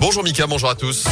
Bonjour Mika, bonjour à tous.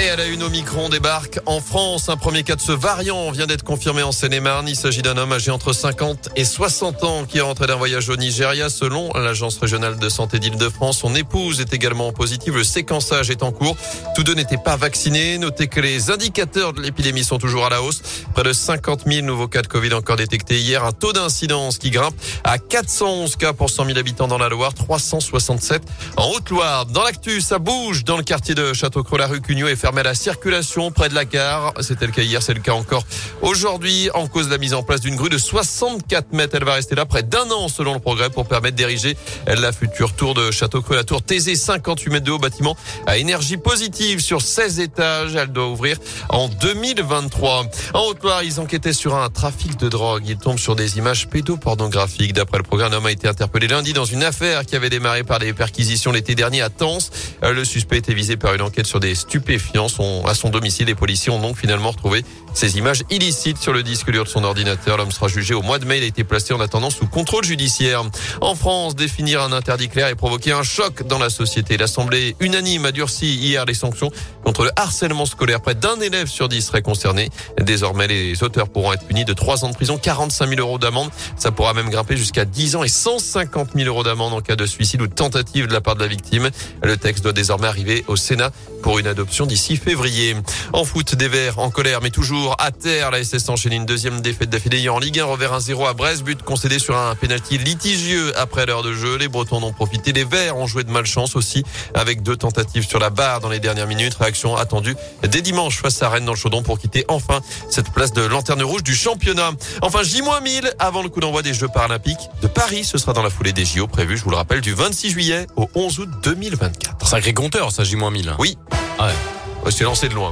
Et à la une, Omicron débarque en France. Un premier cas de ce variant vient d'être confirmé en Seine-et-Marne. Il s'agit d'un homme âgé entre 50 et 60 ans qui est rentré d'un voyage au Nigeria. Selon l'agence régionale de santé d'Île-de-France, son épouse est également positive. Le séquençage est en cours. Tous deux n'étaient pas vaccinés. Notez que les indicateurs de l'épidémie sont toujours à la hausse. Près de 50 000 nouveaux cas de Covid encore détectés hier. Un taux d'incidence qui grimpe à 411 cas pour 100 000 habitants dans la Loire, 367 en Haute-Loire. Dans l'actu, ça bouge dans le quartier de Château-Creux. La rue Cugnot est fermée à la circulation près de la gare. C'était le cas hier, c'est le cas encore aujourd'hui en cause de la mise en place d'une grue de 64 mètres. Elle va rester là près d'un an selon le progrès pour permettre d'ériger la future tour de Château-Creux. La tour TZ 58 mètres de haut bâtiment à énergie positive sur 16 étages. Elle doit ouvrir en 2023. En Haute-Loire, ils enquêtaient sur un trafic de drogue. Ils tombent sur des images pédopornographiques. D'après le programme, un homme a été interpellé lundi dans une affaire qui avait démarré par des perquisitions l'été dernier à Tens. Le suspect était visé par une enquête sur des stupéfiants à son domicile. Les policiers ont donc finalement retrouvé ces images illicites sur le disque dur de son ordinateur. L'homme sera jugé au mois de mai. Il a été placé en attendant sous contrôle judiciaire. En France, définir un interdit clair et provoquer un choc dans la société. L'Assemblée unanime a durci hier les sanctions contre le harcèlement scolaire. Près d'un élève sur dix serait concerné. Désormais, les auteurs pourront être punis de trois ans de prison, 45 000 euros d'amende. Ça pourra même grimper jusqu'à 10 ans et 150 000 euros d'amende en cas de suicide ou de tentative de la part de la victime. Le texte doit désormais arriver au Sénat pour une adoption d'ici février. En foot, des Verts en colère, mais toujours à terre. La SS enchaîne une deuxième défaite d'affilée en Ligue 1, revers 1-0 à Brest, but concédé sur un pénalty litigieux après l'heure de jeu. Les Bretons ont profité. Les Verts ont joué de malchance aussi, avec deux tentatives sur la barre dans les dernières minutes. Réaction attendue dès dimanche face à Rennes dans le Chaudon pour quitter enfin cette de lanterne rouge du championnat. Enfin, J-1000 avant le coup d'envoi des Jeux paralympiques de Paris. Ce sera dans la foulée des JO prévus, je vous le rappelle, du 26 juillet au 11 août 2024. Sacré compteur, ça, J-1000. Oui. Ouais. C'est lancé de loin.